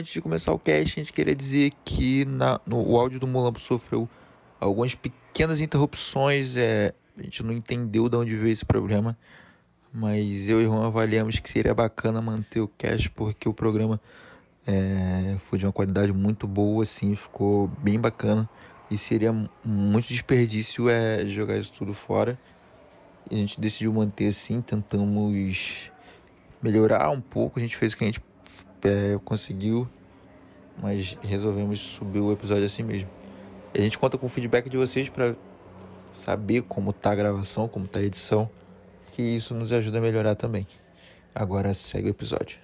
Antes de começar o cast, a gente queria dizer que na, no, o áudio do Mulambo sofreu algumas pequenas interrupções. É, a gente não entendeu de onde veio esse problema, mas eu e Juan avaliamos que seria bacana manter o cast porque o programa é, foi de uma qualidade muito boa, assim, ficou bem bacana. E seria muito desperdício é, jogar isso tudo fora. E a gente decidiu manter assim, tentamos melhorar um pouco. A gente fez o que a gente é, conseguiu, mas resolvemos subir o episódio assim mesmo. A gente conta com o feedback de vocês para saber como tá a gravação, como tá a edição, que isso nos ajuda a melhorar também. Agora segue o episódio.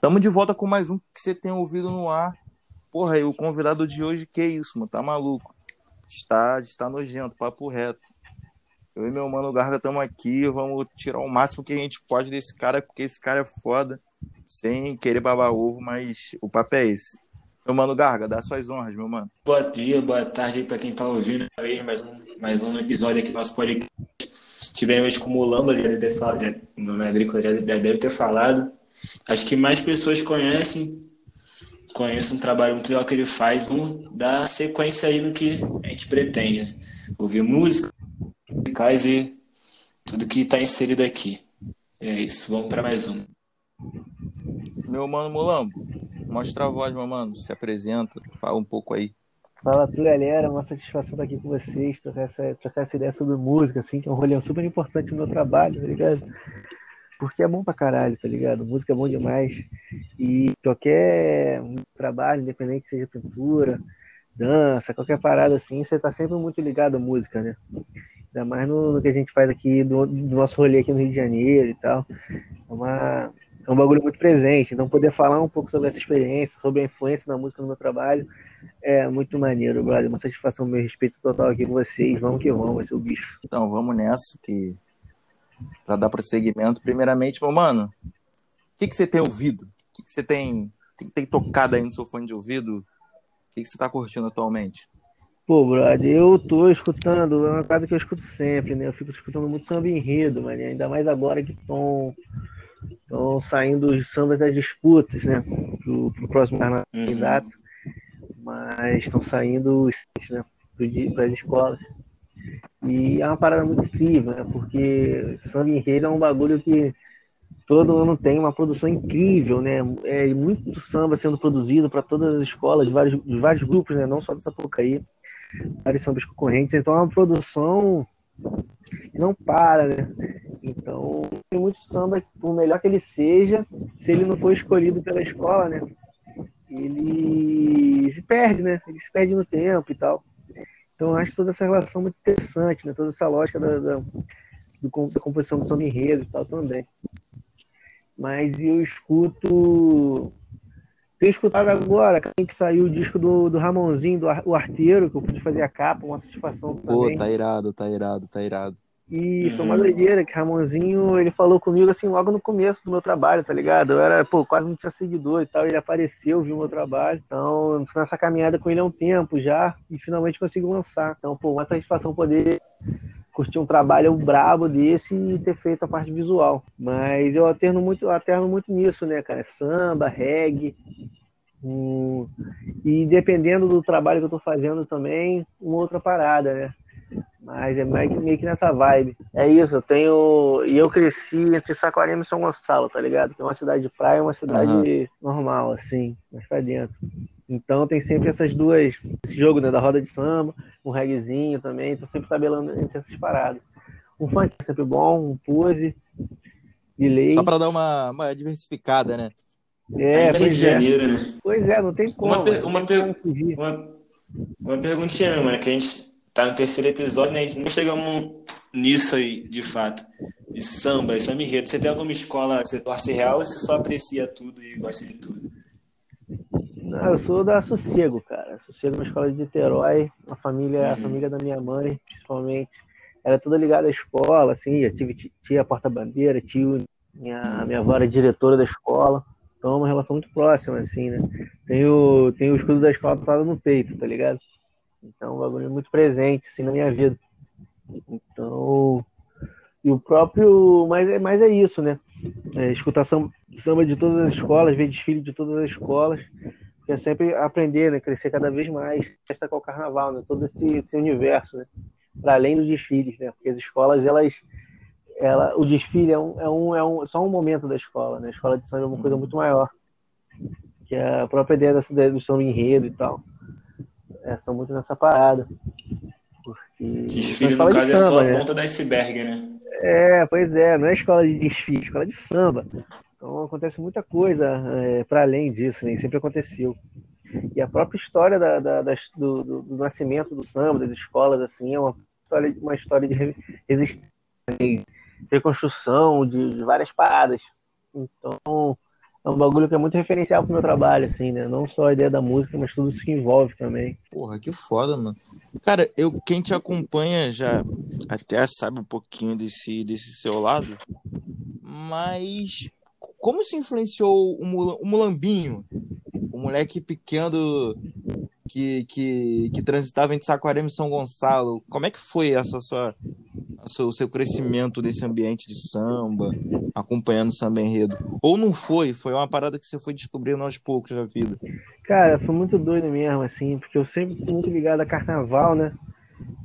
Tamo de volta com mais um que você tem ouvido no ar. Porra, e o convidado de hoje, que isso, mano? Tá maluco? Está, está nojento, papo reto. Eu e meu mano Garga estamos aqui, vamos tirar o máximo que a gente pode desse cara, porque esse cara é foda, sem querer babar ovo, mas o papo é esse. Meu mano Garga, dá suas honras, meu mano. Boa dia, boa tarde aí quem tá ouvindo mais um, mais um episódio aqui do nosso podcast. Tivemos com o Lamba, já deve ter falado, Agrícola já deve ter falado. Acho que mais pessoas conhecem, conhecem um trabalho muito legal que ele faz, vamos dar sequência aí no que a gente pretende. Né? Ouvir música, musicais e tudo que está inserido aqui. É isso, vamos para mais um. Meu mano Mulambo, mostra a voz, meu mano, se apresenta, fala um pouco aí. Fala tudo, galera, uma satisfação estar aqui com vocês, trocar essa, trocar essa ideia sobre música, assim, que é um rolê super importante no meu trabalho, tá ligado? Porque é bom pra caralho, tá ligado? Música é bom demais. E qualquer trabalho, independente que seja pintura, dança, qualquer parada assim, você tá sempre muito ligado à música, né? Ainda mais no, no que a gente faz aqui, do, do, nosso rolê aqui no Rio de Janeiro e tal. É, uma, é um bagulho muito presente. Então, poder falar um pouco sobre essa experiência, sobre a influência da música no meu trabalho, é muito maneiro, brother. Uma satisfação, meu respeito total aqui com vocês. Vamos que vamos, vai ser o bicho. Então, vamos nessa, que para dar prosseguimento. Primeiramente, meu mano, o que, que você tem ouvido? O que, que você tem, tem, tem tocado aí no seu fone de ouvido? O que, que você tá curtindo atualmente? Pô, brother, eu tô escutando, é uma coisa que eu escuto sempre, né? Eu fico escutando muito samba enredo, mano, ainda mais agora que estão saindo os sambas das disputas, né? Pro, pro próximo candidato. Uhum. Mas estão saindo os né? para as escolas. E é uma parada muito incrível, né? Porque samba enredo é um bagulho que todo ano tem uma produção incrível, né? É muito samba sendo produzido para todas as escolas, de vários, de vários grupos, né? Não só dessa Sapucaí vários sambas concorrentes, então é uma produção que não para, né? Então, tem muito samba, por melhor que ele seja, se ele não for escolhido pela escola, né? Ele se perde, né? Ele se perde no tempo e tal. Então, eu acho toda essa relação muito interessante, né? Toda essa lógica da, da, da composição do samba enredo e tal também. Mas eu escuto tenho escutado agora, que saiu o disco do, do Ramonzinho, do o Arteiro, que eu pude fazer a capa, uma satisfação também. Pô, tá irado, tá irado, tá irado. E foi uma doideira que Ramonzinho, ele falou comigo assim logo no começo do meu trabalho, tá ligado? Eu era, pô, quase não tinha seguidor e tal, ele apareceu, viu o meu trabalho. Então, tô nessa caminhada com ele há um tempo já e finalmente consigo lançar. Então, pô, uma satisfação poder curtir um trabalho brabo desse e ter feito a parte visual. Mas eu alterno muito, alterno muito nisso, né, cara? Samba, reggae. Um... E dependendo do trabalho que eu tô fazendo também, uma outra parada, né? Mas é meio que, meio que nessa vibe. É isso, eu tenho. E eu cresci entre Saquarema e São Gonçalo, tá ligado? Que é uma cidade de praia, uma cidade uhum. normal, assim, mas pra dentro. Então tem sempre essas duas, esse jogo né, da roda de samba, um reggaezinho também, tô sempre tabelando entre essas paradas. Um funk é sempre bom, um pose de lei. Só para dar uma, uma diversificada, né? É, pois de é. Janeiro, né? Pois é, não tem como. Uma, per uma, per uma, uma perguntinha, mano, que a gente tá no terceiro episódio, né? A gente não chegamos nisso aí, de fato. De samba, samba enredo. Você tem alguma escola que você torce real ou você só aprecia tudo e gosta de tudo? Não, eu sou da Sossego, cara. Sossego é uma escola de Niterói, a família, a família da minha mãe, principalmente, era toda ligada à escola, assim, eu tive tia porta-bandeira, tio, minha, minha avó era diretora da escola, então é uma relação muito próxima, assim, né? Tenho, tenho o escudo da escola tatuado no peito, tá ligado? Então, é um bagulho muito presente, assim, na minha vida. Então, E o próprio. Mas é, mas é isso, né? É, escutar samba de todas as escolas, ver desfile de todas as escolas, é sempre aprender, né? Crescer cada vez mais. Esta com o carnaval, né? Todo esse, esse universo, né? Para além dos desfiles, né? Porque as escolas, elas. Ela, o desfile é, um, é, um, é um, só um momento da escola, né? A escola de samba é uma coisa muito maior. Que é a própria ideia dessa ideia do samba enredo e tal. É, são muito nessa parada. Porque. Desfile, no caso, de samba, é só a né? ponta do iceberg, né? É, pois é, não é escola de desfile, é escola de samba. Então acontece muita coisa é, para além disso, né? sempre aconteceu. E a própria história da, da, das, do, do, do, nascimento do samba, das escolas, assim, é uma história, uma história de resistência, de reconstrução, de, de várias paradas. Então, é um bagulho que é muito referencial pro meu trabalho, assim, né? Não só a ideia da música, mas tudo isso que envolve também. Porra, que foda, mano. Cara, eu, quem te acompanha já até sabe um pouquinho desse, desse seu lado, mas como se influenciou o, o Mulambinho, o moleque pequeno que, que, que transitava entre Saquarema e São Gonçalo? Como é que foi essa sua, o seu crescimento desse ambiente de samba, acompanhando samba enredo? Ou não foi? Foi uma parada que você foi descobrindo aos poucos na vida? Cara, foi muito doido mesmo, assim, porque eu sempre fui muito ligado a carnaval, né?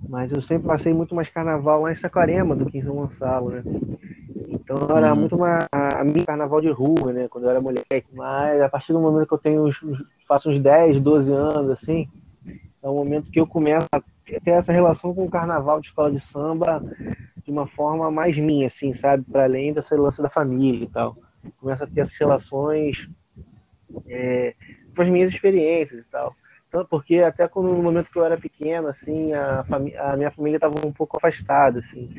Mas eu sempre passei muito mais carnaval lá em Saquarema do que em São Gonçalo, né? Então era uhum. muito uma, a minha carnaval de rua, né? Quando eu era moleque. Mas a partir do momento que eu tenho, faço uns 10, 12 anos, assim, é o momento que eu começo a ter essa relação com o carnaval de escola de samba de uma forma mais minha, assim, sabe? Para além dessa lance da família e tal. Começa a ter essas relações é, com as minhas experiências e tal. Então, porque até quando, no momento que eu era pequeno, assim, a, a minha família estava um pouco afastada, assim,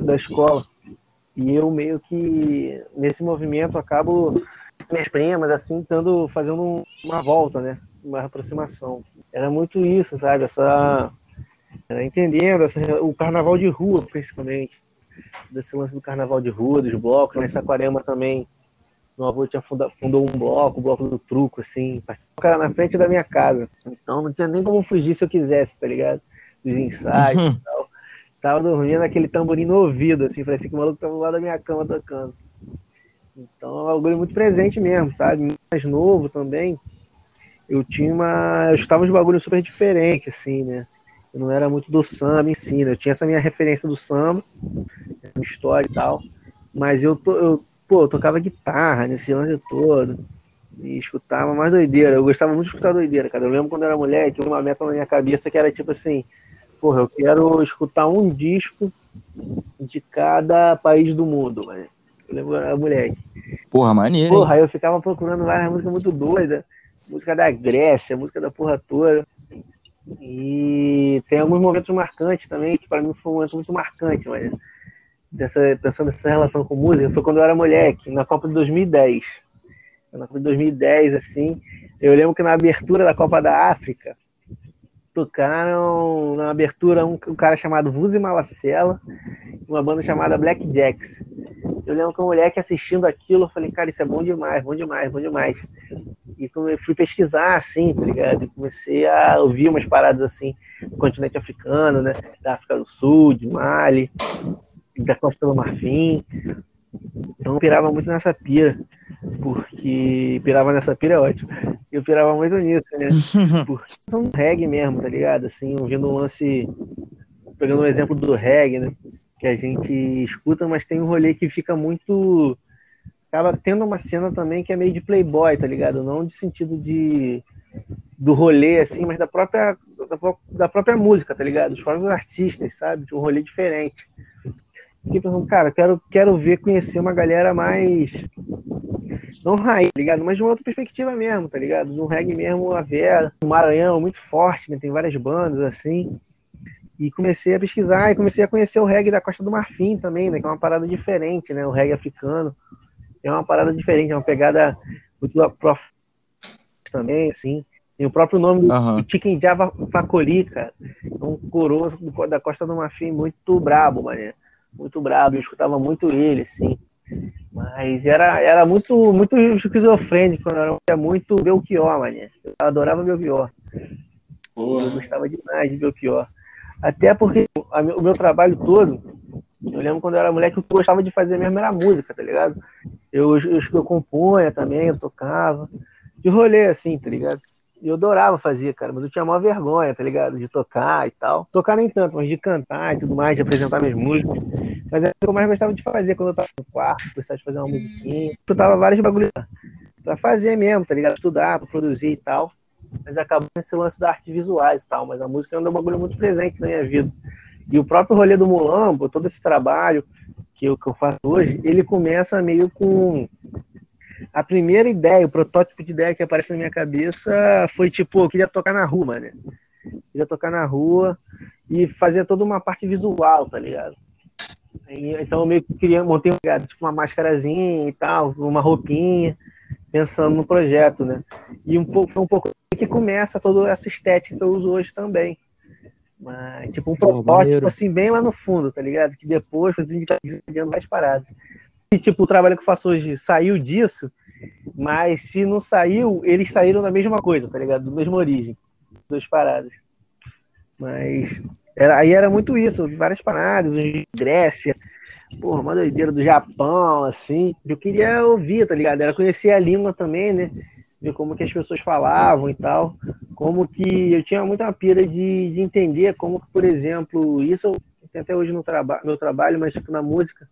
da escola. E eu meio que, nesse movimento, acabo minhas primas, assim, tendo, fazendo uma volta, né? Uma aproximação. Era muito isso, sabe? Essa entendendo essa, o carnaval de rua, principalmente. Desse lance do carnaval de rua, dos blocos. Nessa aquarema também, meu avô tinha funda, fundou um bloco, o bloco do truco, assim, cara na frente da minha casa. Então não tinha nem como fugir se eu quisesse, tá ligado? Dos ensaios e tal. Tava dormindo aquele tamborim no ouvido, assim, parecia que o maluco tava do lado da minha cama tocando. Então é um bagulho muito presente mesmo, sabe? Mais novo também. Eu tinha uma. Eu estava uns bagulhos super diferentes, assim, né? Eu não era muito do samba em si, né? Eu tinha essa minha referência do samba, história e tal. Mas eu, to, eu, pô, eu tocava guitarra nesse lance todo. E escutava mais doideira. Eu gostava muito de escutar doideira, cara. Eu lembro quando eu era mulher, tinha uma meta na minha cabeça que era tipo assim: porra, eu quero escutar um disco de cada país do mundo, mano. Eu lembro era moleque. Porra, maneiro. Porra, aí eu ficava procurando várias músicas muito doidas. Música da Grécia, música da porra toda. E tem alguns momentos marcantes também, que para mim foi um momento muito marcante, mas dessa, pensando nessa relação com música, foi quando eu era moleque, na Copa de 2010. Na Copa de 2010, assim, eu lembro que na abertura da Copa da África, tocaram na abertura um, um cara chamado Vuzi Malacela, uma banda chamada Black Jacks. Eu lembro que um moleque assistindo aquilo, eu falei, cara, isso é bom demais, bom demais, bom demais. E fui pesquisar, assim, tá ligado? Comecei a ouvir umas paradas assim do continente africano, né? Da África do Sul, de Mali, da Costa do Marfim. Então eu pirava muito nessa pira, porque pirava nessa pira é ótimo. Eu pirava muito nisso, né? Porque são reggae mesmo, tá ligado? Assim, ouvindo um lance, pegando um exemplo do reggae, né? Que a gente escuta, mas tem um rolê que fica muito acaba tendo uma cena também que é meio de playboy, tá ligado? Não de sentido de do rolê, assim, mas da própria, da, da própria música, tá ligado? Os próprios artistas, sabe? De um rolê diferente. Fiquei pensando, cara, quero, quero ver, conhecer uma galera mais. Não raiz, tá ligado? Mas de uma outra perspectiva mesmo, tá ligado? De um reggae mesmo, a Vera, o Maranhão, muito forte, né? Tem várias bandas assim. E comecei a pesquisar e comecei a conhecer o reggae da Costa do Marfim também, né? Que é uma parada diferente, né? O reggae africano é uma parada diferente, é uma pegada muito prof também, assim. Tem o próprio nome uhum. do Chicken Java Facoli, cara. É um coroa da Costa do Marfim muito brabo, mané. Muito brabo. Eu escutava muito ele, assim. Mas era, era muito, muito esquizofrênico, era muito Belchior, mané. Eu adorava Belchior. Porra. Eu gostava demais de Belchior. Até porque a, o meu trabalho todo Eu lembro quando eu era moleque, o que eu gostava de fazer mesmo era música, tá ligado? Eu, eu, eu compunha também, eu tocava. De rolê, assim, tá ligado? Eu adorava fazer, cara, mas eu tinha maior vergonha, tá ligado? De tocar e tal. Tocar nem tanto, mas de cantar e tudo mais, de apresentar minhas músicas. Mas é o que eu mais gostava de fazer quando eu tava no quarto, gostava de fazer uma musiquinha. Eu tava vários bagulhos pra fazer mesmo, tá ligado? Estudar, pra produzir e tal. Mas acabou esse lance da arte visuais e tal. Mas a música é um bagulho muito presente na minha vida. E o próprio rolê do Mulambo, todo esse trabalho que eu, que eu faço hoje, ele começa meio com a primeira ideia, o protótipo de ideia que aparece na minha cabeça foi tipo, eu queria tocar na rua, mano. Queria tocar na rua e fazer toda uma parte visual, tá ligado? Então eu meio que queria, montei tipo, uma máscarazinha e tal, uma roupinha, pensando no projeto, né? E um pouco, foi um pouco que começa toda essa estética que eu uso hoje também. Mas, tipo, um protótipo, assim, bem lá no fundo, tá ligado? Que depois desenvolvendo mais paradas. Tipo, o trabalho que eu faço hoje saiu disso, mas se não saiu, eles saíram da mesma coisa, tá ligado? Do mesma origem. Duas paradas. Mas era, aí era muito isso, várias paradas, Grécia, porra, uma doideira do Japão, assim. Eu queria ouvir, tá ligado? Era conhecer a língua também, né? Ver como que as pessoas falavam e tal. Como que eu tinha muita pira de, de entender como que, por exemplo, isso eu até hoje no traba meu trabalho, mas tipo, na música,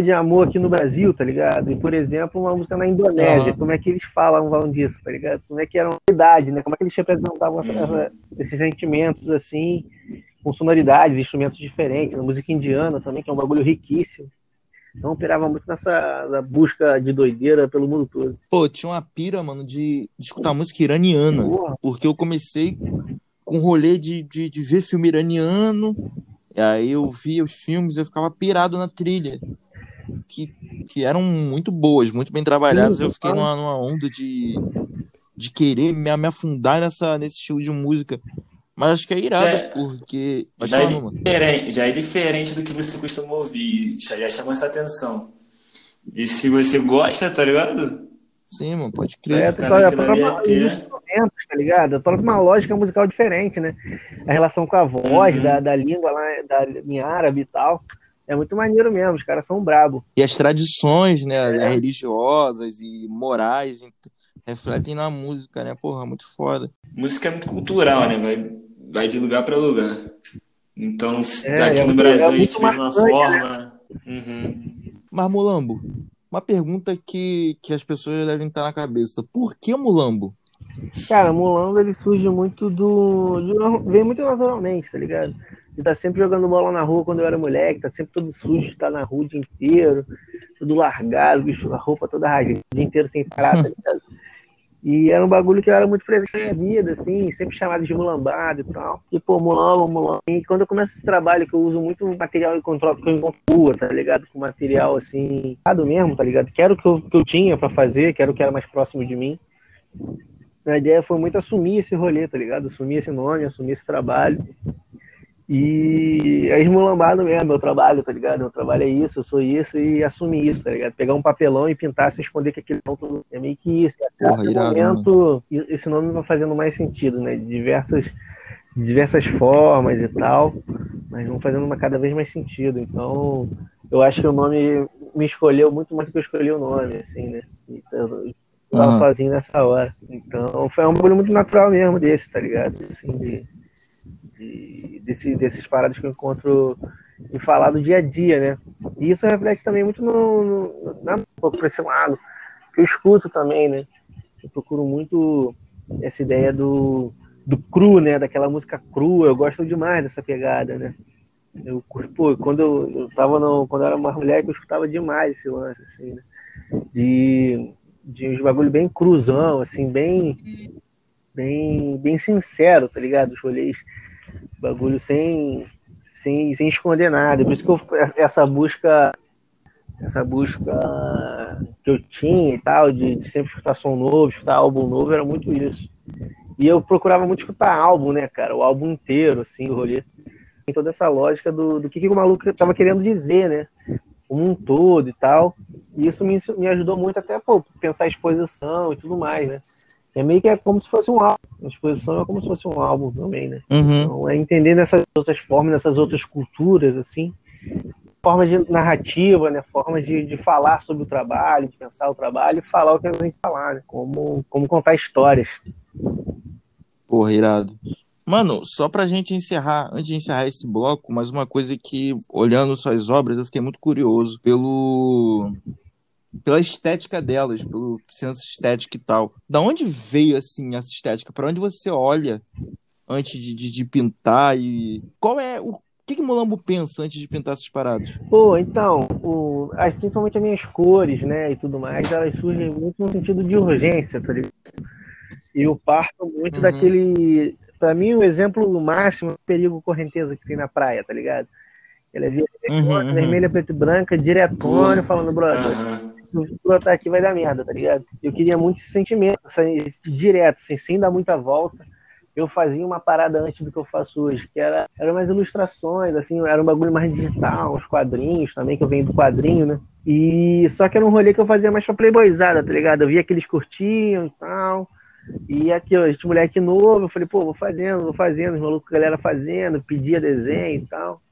de amor aqui no Brasil, tá ligado? E, por exemplo, uma música na Indonésia, uhum. como é que eles falavam disso, tá ligado? Como é que era uma idade, né? Como é que eles representavam essa, essa, esses sentimentos, assim, com sonoridades, instrumentos diferentes, na música indiana também, que é um bagulho riquíssimo. Então operava muito nessa busca de doideira pelo mundo todo. Pô, tinha uma pira, mano, de, de escutar música iraniana. Porra. Porque eu comecei com rolê de, de, de ver filme iraniano. E aí eu via os filmes, eu ficava pirado na trilha que, que eram muito boas, muito bem trabalhadas. eu fiquei numa, numa, onda de, de querer me, me afundar nessa, nesse estilo de música. Mas acho que é irado, é, porque. Já é, diferente, já é diferente do que você costuma ouvir. Já, já chama essa atenção. E se você gosta, tá ligado? Sim, mano, pode crer. É, tá, é, uma, instrumentos, tá ligado? Para uma lógica musical diferente, né? A relação com a voz uhum. da, da língua lá, da, em árabe e tal. É muito maneiro mesmo, os caras são brabo. E as tradições, né, é. religiosas e morais refletem na música, né? Porra, muito foda. Música é muito cultural, né? Vai, vai de lugar para lugar. Então, é, aqui é no Brasil a gente vê de uma forma. Né? Uhum. Mas, Mulambo, uma pergunta que, que as pessoas devem estar na cabeça. Por que Mulambo? Cara, Mulambo ele surge muito do. De, vem muito naturalmente, tá ligado? De estar tá sempre jogando bola na rua quando eu era moleque, tá sempre todo sujo, estar tá na rua o dia inteiro, tudo largado, bicho, a roupa toda rasgada, o dia inteiro sem parar, tá ligado? E era um bagulho que era muito presente na minha vida, assim, sempre chamado de mulambado e tal. E, pô, mulamba, mulamba. E quando eu começo esse trabalho, que eu uso muito material que eu encontro rua, tá ligado? Com material, assim, mesmo, tá ligado? Que era o que eu, que eu tinha para fazer, que era o que era mais próximo de mim. A ideia foi muito assumir esse rolê, tá ligado? Assumir esse nome, assumir esse trabalho. E é esmulambado mesmo, meu trabalho, tá ligado? Meu trabalho é isso, eu sou isso e assumir isso, tá ligado? Pegar um papelão e pintar sem responder que aquilo é meio que isso. A cada momento, mano. esse nome vai fazendo mais sentido, né? De diversas, de diversas formas e tal, mas vão fazendo uma cada vez mais sentido. Então, eu acho que o nome me escolheu muito mais do que eu escolhi o nome, assim, né? Então, eu tava uhum. sozinho nessa hora. Então, foi um bagulho muito natural mesmo desse, tá ligado? Assim, de de, desse, desses paradas que eu encontro em falar do dia a dia, né? E isso reflete também muito no, no, na, por esse lado, que eu escuto também, né? Eu procuro muito essa ideia do, do cru, né? Daquela música crua, eu gosto demais dessa pegada, né? Eu, pô, quando eu, eu tava no, quando eu era uma mulher eu escutava demais esse lance, assim, né? De, de uns bagulho bem cruzão, assim, bem, bem, bem sincero, tá ligado? Os rolês bagulho sem, sem, sem esconder nada. Por isso que eu, essa busca essa busca que eu tinha e tal, de, de, sempre escutar som novo, escutar álbum novo, era muito isso. E eu procurava muito escutar álbum, né, cara? O álbum inteiro, assim, o rolê. Tem toda essa lógica do, do que, que o maluco tava querendo dizer, né? Como um todo e tal. E isso me, me ajudou muito até, pô, pensar a exposição e tudo mais, né? É meio que é como se fosse um álbum. A exposição é como se fosse um álbum também, né? Uhum. Então é entender nessas outras formas, nessas outras culturas, assim, forma de narrativa, né? Forma de, de falar sobre o trabalho, de pensar o trabalho e falar o que a gente falar, né? Como, como contar histórias. Porra, irado. Mano, só pra gente encerrar, antes de encerrar esse bloco, mais uma coisa que, olhando suas obras, eu fiquei muito curioso pelo pela estética delas, pelo senso estético e tal. Da onde veio, assim, essa estética? Para onde você olha antes de, de, de, pintar e... Qual é o... Que, que Molambo pensa antes de pintar essas paradas? Pô, então, o, principalmente as minhas cores, né, e tudo mais, elas surgem muito no sentido de urgência, tá ligado? E eu parto muito uhum. daquele... Pra mim, o exemplo máximo é o perigo correnteza que tem na praia, tá ligado? Ele é vermelha, uhum, uhum. vermelha preto e branca, diretona, falando, brother, uhum brotar aqui vai dar merda, tá ligado? Eu queria muito esse sentimento, assim, direto, assim, sem dar muita volta. Eu fazia uma parada antes do que eu faço hoje, que era, era mais ilustrações, assim, era um bagulho mais digital, uns quadrinhos também, que eu venho do quadrinho, né? E só que era um rolê que eu fazia mais pra playboyzada, tá ligado? Eu via que eles curtiam e tal. E aqui, ó, gente moleque novo, eu falei, pô, vou fazendo, vou fazendo, os malucos, galera fazendo, pedia desenho e tal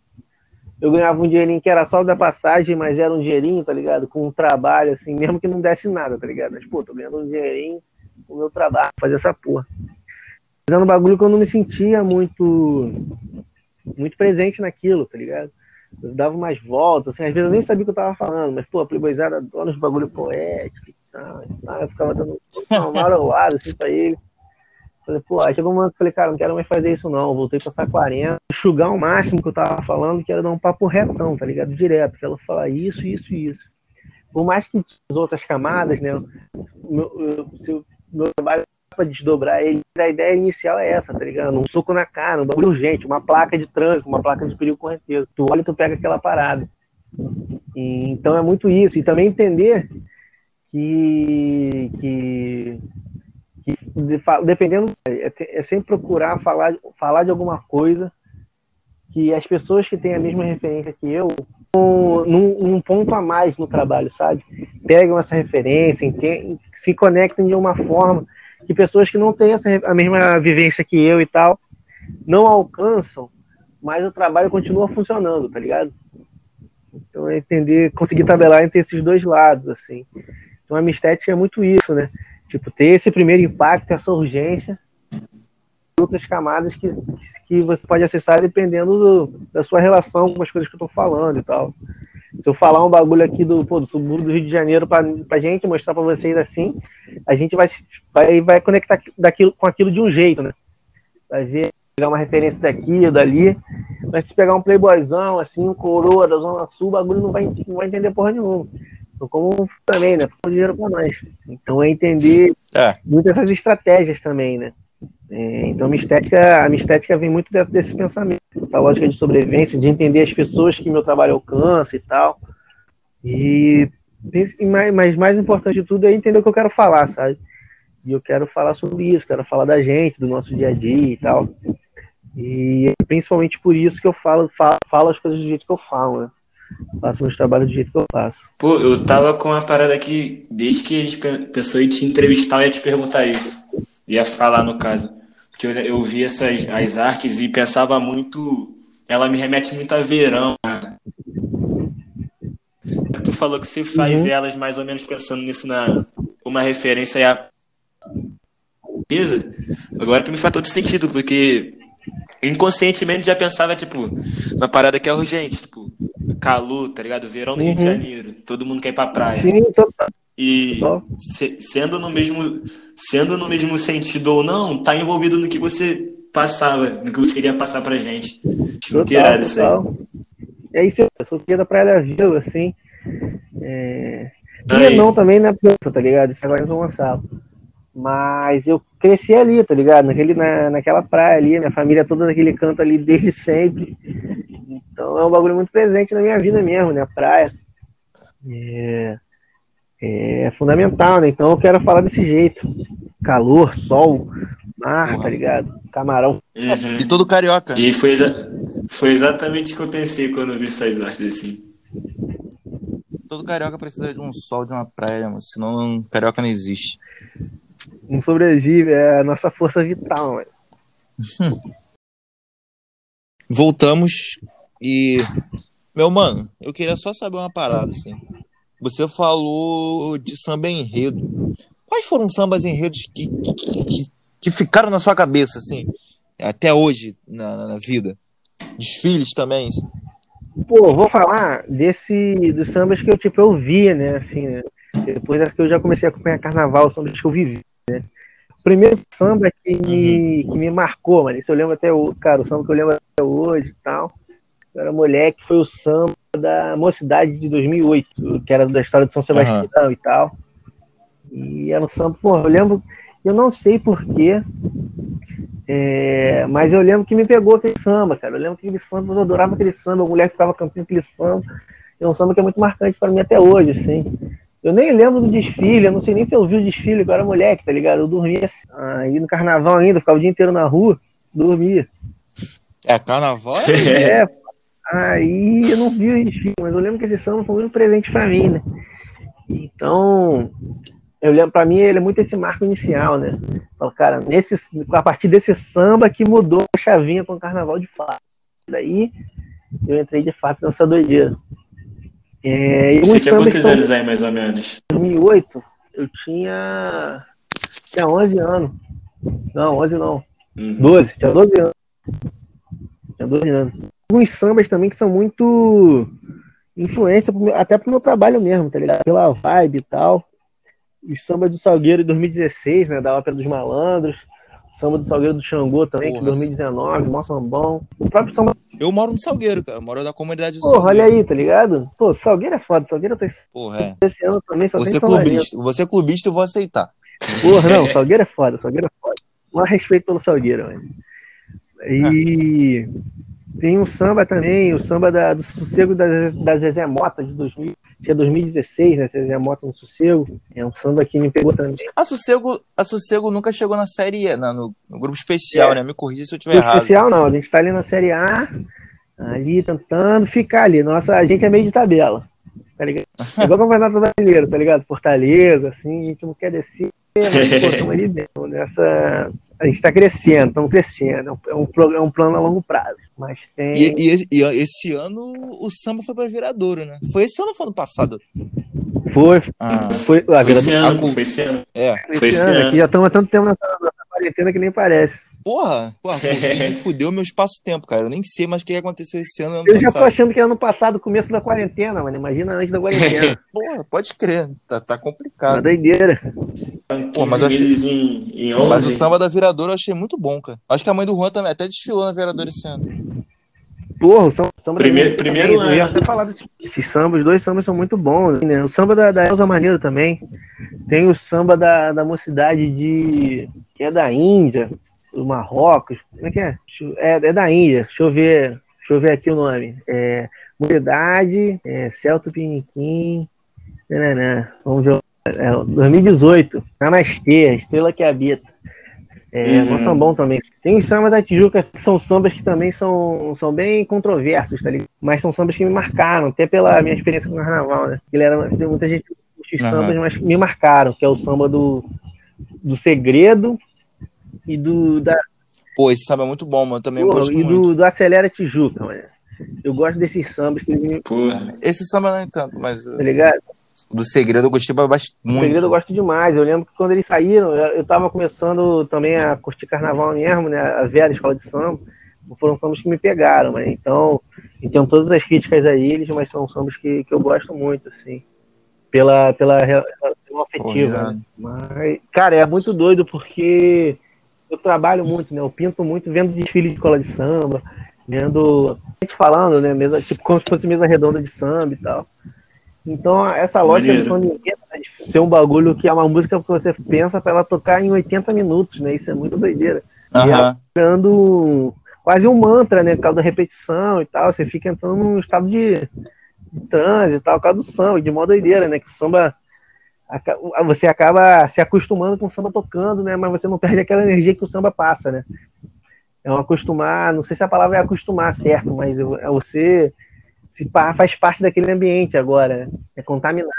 eu ganhava um dinheirinho que era só da passagem, mas era um dinheirinho, tá ligado? Com um trabalho, assim, mesmo que não desse nada, tá ligado? Mas, pô, tô ganhando um dinheirinho com o meu trabalho, fazer essa porra. Fazendo um bagulho que eu não me sentia muito, muito presente naquilo, tá ligado? Eu dava umas voltas, assim, às vezes eu nem sabia o que eu tava falando, mas, pô, a Playboyzada adora os bagulho poético e tal, e tal, eu ficava dando uma maroada, assim, pra ele. Falei, pô, aí chegou um momento que falei, cara, não quero mais fazer isso não. Voltei pra Saquarema, enxugar o máximo que eu tava falando, que era dar um papo retão, tá ligado? Direto, que ela falar isso, isso e isso. Por mais que as outras camadas, né? Meu, se meu trabalho para desdobrar ele, a ideia inicial é essa, tá ligado? Um soco na cara, um bagulho urgente, uma placa de trânsito, uma placa de perigo correnteiro. Tu olha e tu pega aquela parada. E, então é muito isso. E também entender que, que que dependendo é, é sempre procurar falar falar de alguma coisa que as pessoas que têm a mesma referência que eu num, num ponto a mais no trabalho, sabe? Pegam essa referência, entendem, se conectem de uma forma que pessoas que não têm essa, a mesma vivência que eu e tal não alcançam, mas o trabalho continua funcionando, tá ligado? Então é entender, conseguir tabelar entre esses dois lados, assim. Então a minha estética é muito isso, né? Tipo, ter esse primeiro impacto, essa urgência, outras camadas que, que você pode acessar dependendo do, da sua relação com as coisas que eu tô falando e tal. Se eu falar um bagulho aqui do, pô, do subúrbio do Rio de Janeiro pra, pra gente, mostrar pra vocês assim, a gente vai, vai, vai conectar daquilo, com aquilo de um jeito, né? Vai ver, pegar uma referência daqui ou dali. Mas se pegar um playboyzão, assim, um coroa da Zona Sul, o bagulho não vai, não vai entender porra nenhuma como também, né? Com dinheiro para nós. Então é entender é. muitas essas estratégias também, né? É, então a minha, estética, a minha estética vem muito desse, desse pensamento, essa lógica de sobrevivência, de entender as pessoas que meu trabalho alcança e tal. E mas mais importante de tudo é entender o que eu quero falar, sabe? E eu quero falar sobre isso, quero falar da gente, do nosso dia a dia e tal. E é principalmente por isso que eu falo, falo, falo as coisas do jeito que eu falo, né? Faço meus trabalhos do jeito que eu faço. Pô, eu tava com uma parada aqui, desde que a gente pensou em te entrevistar, eu ia te perguntar isso. Ia falar no caso. Porque eu, eu vi essas as artes e pensava muito. Ela me remete muito a verão. Tu falou que você faz uhum. elas mais ou menos pensando nisso na. Uma referência a. Beleza? Agora pra mim faz todo sentido, porque inconscientemente já pensava, tipo, uma parada que é urgente, tipo, calor, tá ligado? Verão no uhum. Rio de uhum. Janeiro, todo mundo quer ir pra praia. Sim, total. E se, sendo no mesmo sendo no mesmo sentido ou não, tá envolvido no que você passava, no que você queria passar pra gente. Total, total. isso aí. É isso, eu sou da Praia da Vila, assim. É... Aí. não também na França, tá ligado? Isso agora em São Gonçalo. Mas eu cresci ali, tá ligado? Naquele, na, naquela praia ali, minha família toda naquele canto ali desde sempre. Então é um bagulho muito presente na minha vida mesmo, né? A praia. É, é fundamental, né? Então eu quero falar desse jeito. Calor, sol, mar, tá ligado? Camarão. Uhum. E todo carioca. E foi, exa foi exatamente o que eu pensei quando eu vi essas artes assim. Todo carioca precisa de um sol, de uma praia, senão carioca não existe. Não sobrevive, é a nossa força vital, Voltamos e Meu mano, eu queria só saber uma parada, assim. Você falou de samba enredo. Quais foram os sambas enredos que, que, que, que ficaram na sua cabeça, assim, até hoje na, na vida? Desfiles também? Pô, vou falar desse dos sambas que eu tipo eu via, né? Assim, né? depois que eu já comecei a acompanhar carnaval, sambas que eu vivi, né? O primeiro samba que me, que me marcou, mano, isso eu lembro até o cara, o samba que eu lembro até hoje e tal. Eu era moleque, foi o samba da Mocidade de 2008, que era da história de São Sebastião uhum. e tal. E era um samba, pô, eu lembro, eu não sei porquê, é, mas eu lembro que me pegou aquele samba, cara. Eu lembro que aquele samba, eu adorava aquele samba, a mulher ficava cantando aquele samba. É um samba que é muito marcante para mim até hoje, assim. Eu nem lembro do desfile, eu não sei nem se eu vi o desfile, eu era moleque, tá ligado? Eu dormia assim, aí no carnaval ainda, ficava o dia inteiro na rua, dormia. É, carnaval é? é aí eu não vi o desfile, mas eu lembro que esse samba foi muito presente para mim, né? Então, eu lembro, para mim, ele é muito esse marco inicial, né? Falo, cara, nesse, a partir desse samba que mudou a chavinha com o carnaval de fato. Daí eu entrei de fato nessa doideira. É, Você tinha quantos anos aí, mais ou menos? Em 2008, eu tinha, tinha 11 anos. Não, 11 não. Uhum. 12, tinha 12 anos. Tinha 12 anos. Alguns sambas também que são muito influência, até pro meu trabalho mesmo, tá ligado? Pela vibe e tal os sambas do Salgueiro em 2016, né? Da Ópera dos Malandros. Samba do Salgueiro do Xangô também, Porra, que 2019, mó sambão. O próprio samba. Eu moro no Salgueiro, cara. Eu moro na comunidade do Porra, Salgueiro. olha aí, tá ligado? Pô, Salgueiro é foda. Salgueiro tem. Porra, é. Esse ano também só você tem clubista. Você é clubista, eu vou aceitar. Porra, não, Salgueiro é foda. Salgueiro é foda. Mais respeito pelo Salgueiro, mano. E. Tem um samba também, o samba da, do sossego da, da Zezé Mota de 2000, é 2016, né? Zezé Mota no Sossego. É um samba que me pegou também. A Sossego, a Sossego nunca chegou na série E, no, no grupo especial, é. né? Me corrija se eu estiver errado. especial não, a gente tá ali na série A, ali tentando ficar ali. Nossa, a gente é meio de tabela. Tá ligado? É igual o Campeonato Brasileiro, tá ligado? Fortaleza, assim, a gente não quer descer, mas pô, estamos ali dentro, nessa a gente está crescendo, estamos crescendo. É um, é um plano a longo prazo. Mas tem. E, e, e esse ano o samba foi para viradouro, né? Foi esse ano ou foi ano passado? Foi. Ah, foi, a foi, esse ano, foi esse ano. É. Foi esse ano. ano. já estamos há tanto tempo nessa, nessa quarentena que nem parece. Porra, porra, Covid fudeu meu espaço-tempo, cara. Eu nem sei mais o que aconteceu esse ano. ano eu passado. já tô achando que é ano passado, começo da quarentena, mano. Imagina antes da quarentena. porra, pode crer. Tá, tá complicado. Uma doideira. Pô, mas, achei... em, em mas o samba da Viradora eu achei muito bom, cara. Acho que a mãe do Juan também até desfilou na Viradora esse ano. Porra, o samba primeiro, da primeiro também, Eu ia até falar desse, esses sambas, os dois sambas são muito bons, né? O samba da, da Elza Maneiro também. Tem o samba da, da mocidade de. que é da Índia do Marrocos. Como é que é? É, é da Índia. Deixa eu ver. Deixa eu ver aqui o nome. É, Muridade, é, Celto Piniquim. Nananã. Vamos ver. É, 2018. Namastê, Estrela que Habita. É, uhum. sambão também. Tem os sambas da Tijuca que são sambas que também são, são bem controversos, tá ligado? Mas são sambas que me marcaram, até pela minha experiência com o carnaval, né? Ele era, tem muita gente os sambas, uhum. mas me marcaram, que é o samba do, do segredo e do. Da... Pô, esse samba é muito bom, mano. Também Pô, gosto e muito. Do, do Acelera Tijuca, mano. Eu gosto desses sambas que ele esse samba não é tanto, mas. Tá ligado? Do Segredo eu gostei bastante. Do Segredo eu gosto demais. Eu lembro que quando eles saíram, eu tava começando também a curtir carnaval mesmo, né? A ver a escola de samba. Foram sambas que me pegaram, mas então. Então todas as críticas a eles, mas são sambas que, que eu gosto muito, assim. Pela, pela relação afetiva. Né? Mas, cara, é muito doido porque eu trabalho muito, né? Eu pinto muito vendo desfile de escola de samba, vendo gente falando, né? Mesa, tipo, como se fosse mesa redonda de samba e tal. Então, essa lógica de som de ser um bagulho que é uma música que você pensa para ela tocar em 80 minutos, né? Isso é muito doideira. Uhum. E ela ficando quase um mantra, né? Por causa da repetição e tal. Você fica entrando num estado de, de transe e tal, por causa do samba, de modo doideira, né? Que o samba você acaba se acostumando com o samba tocando, né? Mas você não perde aquela energia que o samba passa, né? É um acostumar, não sei se a palavra é acostumar certo, mas é você se faz parte daquele ambiente agora, né? é contaminar.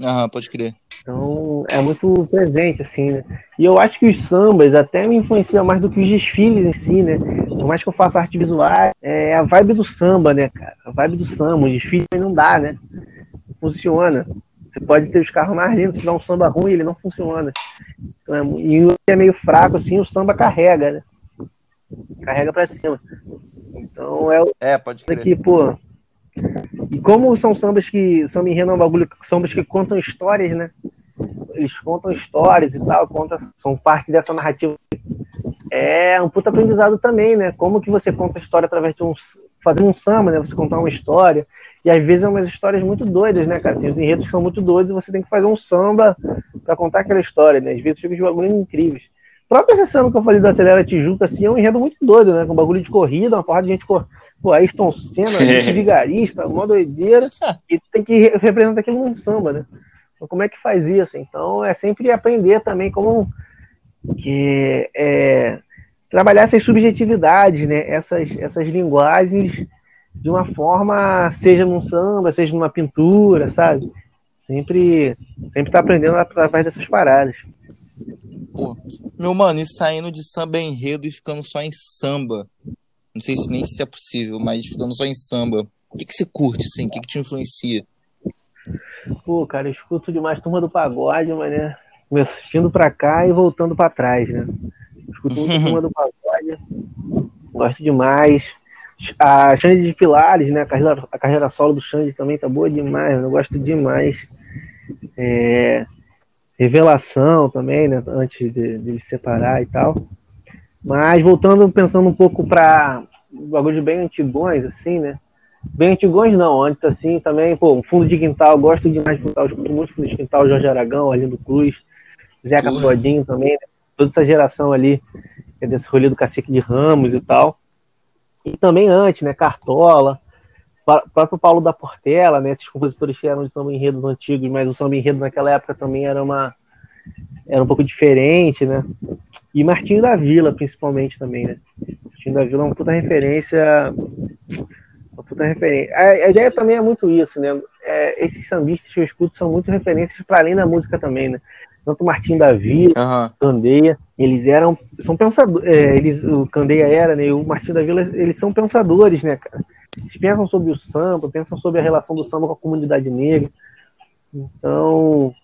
Aham, pode crer. Então é muito presente, assim, né? E eu acho que os sambas até me influenciam mais do que os desfiles em si, né? por mais que eu faça arte visual, é a vibe do samba, né, cara? A vibe do samba, o desfile não dá, né? Funciona. Você pode ter os carros mais lindos, se tiver um samba ruim, ele não funciona. Então, é, e é meio fraco, assim, o samba carrega, né? Carrega pra cima. Então é o. É, pode crer. Aqui, pô. E como são sambas que. Samba enredo é um bagulho, sambas que contam histórias, né? Eles contam histórias e tal, contam, são parte dessa narrativa. É um puta aprendizado também, né? Como que você conta a história através de um. Fazer um samba, né? Você contar uma história. E às vezes é umas histórias muito doidas, né, cara? Tem os enredos que são muito doidos e você tem que fazer um samba para contar aquela história, né? Às vezes fica de bagulho incríveis. O próprio esse samba que eu falei do Acelera Tijuca, assim, é um enredo muito doido, né? Com bagulho de corrida, uma porrada de gente cor... Pô, Ayrton Senna, gente vigarista, uma doideira, e tem que representar aquilo num samba, né? Então, como é que faz isso? Então, é sempre aprender também como que é, trabalhar essas subjetividades, né? Essas, essas linguagens de uma forma, seja num samba, seja numa pintura, sabe? Sempre, sempre tá aprendendo através dessas paradas. Pô, meu mano, e saindo de samba enredo e ficando só em samba? Não sei se nem se é possível, mas ficando só em samba. O que, que você curte, assim? O que, que te influencia? Pô, cara, eu escuto demais Turma do Pagode, mas, né? Vindo pra cá e voltando pra trás, né? Escuto muito Turma do Pagode. Gosto demais. A Xande de Pilares, né? A carreira, a carreira solo do Xande também tá boa demais, eu gosto demais. É, revelação também, né? Antes de, de se separar e tal. Mas voltando, pensando um pouco para bagulho bem antigões, assim, né? Bem antigões não, antes assim também, pô, um fundo de quintal, gosto demais de quintal, escuto muito fundo de quintal, Jorge Aragão, Arlindo Cruz, Zeca Pagodinho também, né? toda essa geração ali, é desse rolê do Cacique de Ramos e tal e também antes, né, Cartola, próprio Paulo da Portela, né, esses compositores que eram de samba enredos antigos, mas o samba enredo naquela época também era uma era um pouco diferente, né? E Martinho da Vila, principalmente também, né? Martinho da Vila é uma puta referência, uma puta referência. A, a ideia também é muito isso, né? É, esses sambistas que eu escuto são muito referências para além da música também, né? tanto o Martim da Vila, uhum. Candeia, eles eram, são pensadores, é, eles, o Candeia era, né, e o Martim da Vila, eles são pensadores, né, cara? Eles pensam sobre o samba, pensam sobre a relação do samba com a comunidade negra. Então,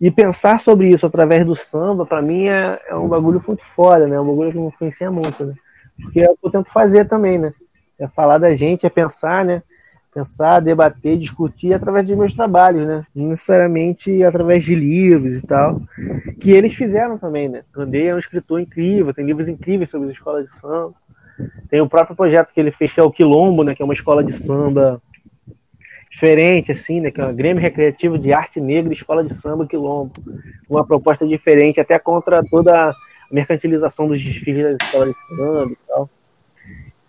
e pensar sobre isso através do samba, para mim, é, é, um bagulho muito foda, né? É um bagulho que me influencia muito, né? Porque é o que eu tento fazer também, né? É falar da gente, é pensar, né? Pensar, debater, discutir através dos meus trabalhos, né? Não necessariamente através de livros e tal, que eles fizeram também, né? Andei é um escritor incrível, tem livros incríveis sobre as escolas de samba. Tem o próprio projeto que ele fez, que é o Quilombo, né? Que é uma escola de samba diferente, assim, né? Que é uma Grêmio Recreativo de Arte Negra Escola de Samba Quilombo. Uma proposta diferente, até contra toda a mercantilização dos desfiles das escolas de samba e tal.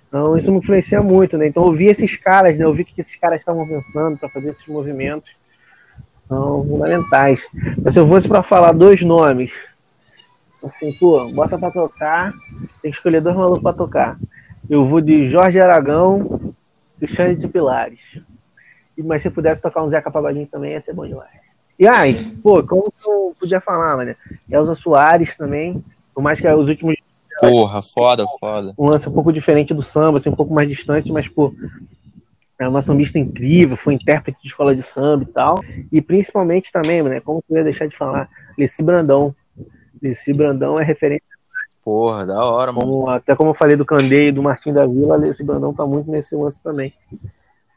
Então isso me influencia muito, né? Então ouvir esses caras, né? Ouvir o que esses caras estavam pensando para fazer esses movimentos são fundamentais. Mas se eu fosse para falar dois nomes, assim, pô, bota para tocar, tem que escolher dois malucos para tocar. Eu vou de Jorge Aragão e Xande de Pilares. Mas se pudesse tocar um Zeca Pagodinho também, ia ser bom demais. E aí, pô, como eu podia falar, mano? Elza Soares também, por mais que os últimos Porra, foda, foda. Um lance um pouco diferente do samba, assim, um pouco mais distante, mas, pô, é uma sambista incrível, foi intérprete de escola de samba e tal. E principalmente também, né, como eu ia deixar de falar, Leci Brandão. Leci Brandão é referência. Porra, da hora, como, mano. Até como eu falei do Candeio e do Martim da Vila, Leci Brandão tá muito nesse lance também.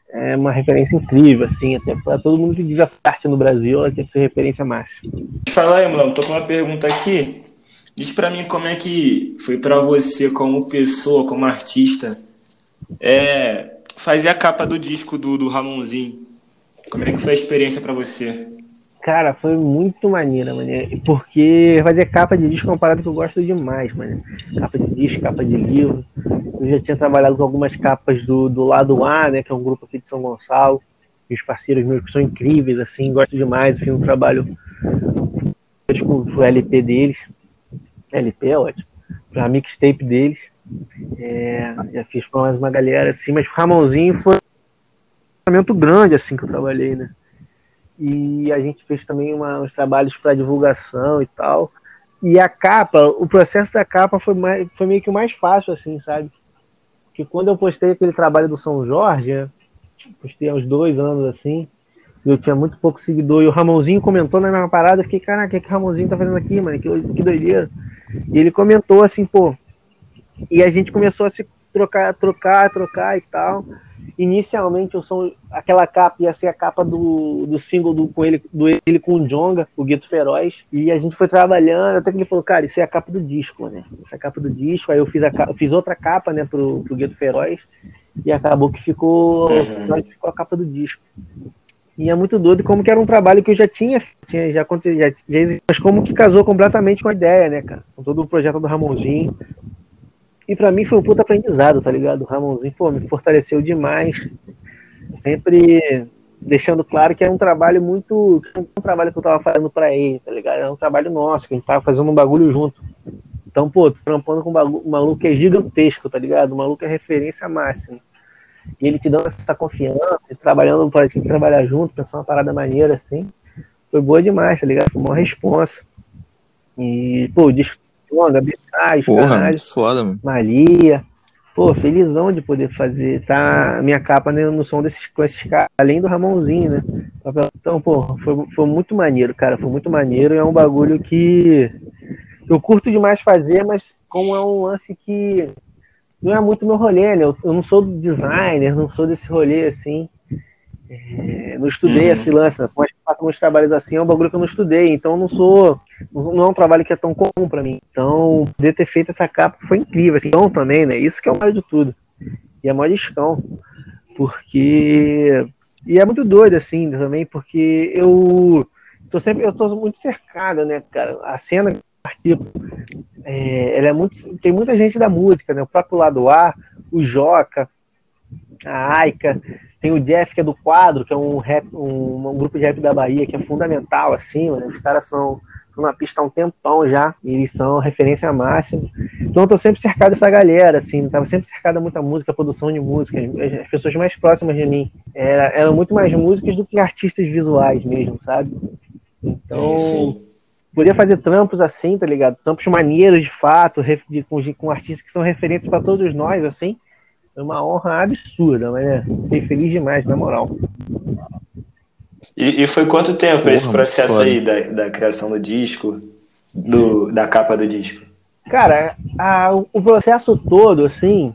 É uma referência incrível, assim, até para todo mundo que vive a arte no Brasil, ela tem que ser referência máxima. Fala aí, mano, tô com uma pergunta aqui Diz para mim como é que foi para você, como pessoa, como artista, é, fazer a capa do disco do, do Ramonzinho. Como é que foi a experiência para você? Cara, foi muito maneira, mano. Porque fazer capa de disco é uma parada que eu gosto demais, mano. Capa de disco, capa de livro. Eu já tinha trabalhado com algumas capas do, do lado A, né? Que é um grupo aqui de São Gonçalo. E os parceiros meus que são incríveis, assim, gosto demais. Fiz um trabalho com o LP deles. LP é ótimo. Pra mixtape deles. É, já fiz pra mais uma galera, assim, mas Ramonzinho foi um momento grande, assim, que eu trabalhei, né? E a gente fez também uma, uns trabalhos para divulgação e tal. E a capa, o processo da capa foi, mais, foi meio que o mais fácil, assim, sabe? que quando eu postei aquele trabalho do São Jorge, postei há uns dois anos assim, eu tinha muito pouco seguidor, e o Ramonzinho comentou na minha parada, eu fiquei, caraca, o que, que o Ramonzinho tá fazendo aqui, mano? Que, que doideira. E ele comentou assim, pô, e a gente começou a se trocar, trocar, trocar e tal. Inicialmente o som, aquela capa ia ser a capa do, do single do, com ele, do ele com o Jonga, o Gueto Feroz. E a gente foi trabalhando, até que ele falou, cara, isso é a capa do disco, né? Isso é a capa do disco. Aí eu fiz, a, fiz outra capa, né, pro, pro Gueto Feroz. E acabou que ficou, uhum. ficou a capa do disco. E é muito doido como que era um trabalho que eu já tinha, tinha já, já, já mas como que casou completamente com a ideia, né, cara? Com todo o projeto do Ramonzinho. E para mim foi um puta aprendizado, tá ligado? O Ramonzinho, pô, me fortaleceu demais. Sempre deixando claro que é um trabalho muito. um trabalho que eu tava fazendo para ele, tá ligado? É um trabalho nosso, que a gente tava fazendo um bagulho junto. Então, pô, trampando com um maluco que é gigantesco, tá ligado? O maluco é referência máxima. E ele te dando essa confiança, trabalhando pra gente trabalhar junto, pensar uma parada maneira assim. Foi boa demais, tá ligado? Foi uma responsa. E, pô, disco Betrais, Porra, caralho, muito foda, mano. Maria. Pô, felizão de poder fazer, tá? Minha capa né, no som desses, com esses caras, além do Ramonzinho, né? Então, pô, foi, foi muito maneiro, cara. Foi muito maneiro. É um bagulho que eu curto demais fazer, mas como é um lance que não é muito meu rolê, né? Eu, eu não sou designer, não sou desse rolê assim. É, não estudei uhum. esse lance, né? Mas faço alguns trabalhos assim, é um bagulho que eu não estudei, então não sou. Não é um trabalho que é tão comum para mim. Então, poder ter feito essa capa foi incrível. Assim, então, também, né? Isso que é o mais de tudo. E é mó discão. Porque. E é muito doido, assim, também, porque eu tô sempre. Eu tô muito cercado, né, cara? A cena participo, é, ela é muito, tem muita gente da música, né? O próprio lado A, o Joca, a Aika, tem o Jeff que é do quadro, que é um rap, um, um grupo de rap da Bahia que é fundamental, assim, né? Os caras são estão na pista há um tempão já, e eles são referência máxima. Então eu tô sempre cercado dessa galera, assim, tava sempre cercado de muita música, produção de música, as pessoas mais próximas de mim era, eram muito mais músicas do que artistas visuais mesmo, sabe? Então, sim, sim poder fazer trampos assim, tá ligado? Trampos maneiros de fato, de, com, com artistas que são referentes para todos nós, assim. É uma honra absurda, mas é, fiquei feliz demais, na moral. E, e foi quanto tempo Porra, esse processo aí da, da criação do disco, do, da capa do disco? Cara, a, o processo todo, assim,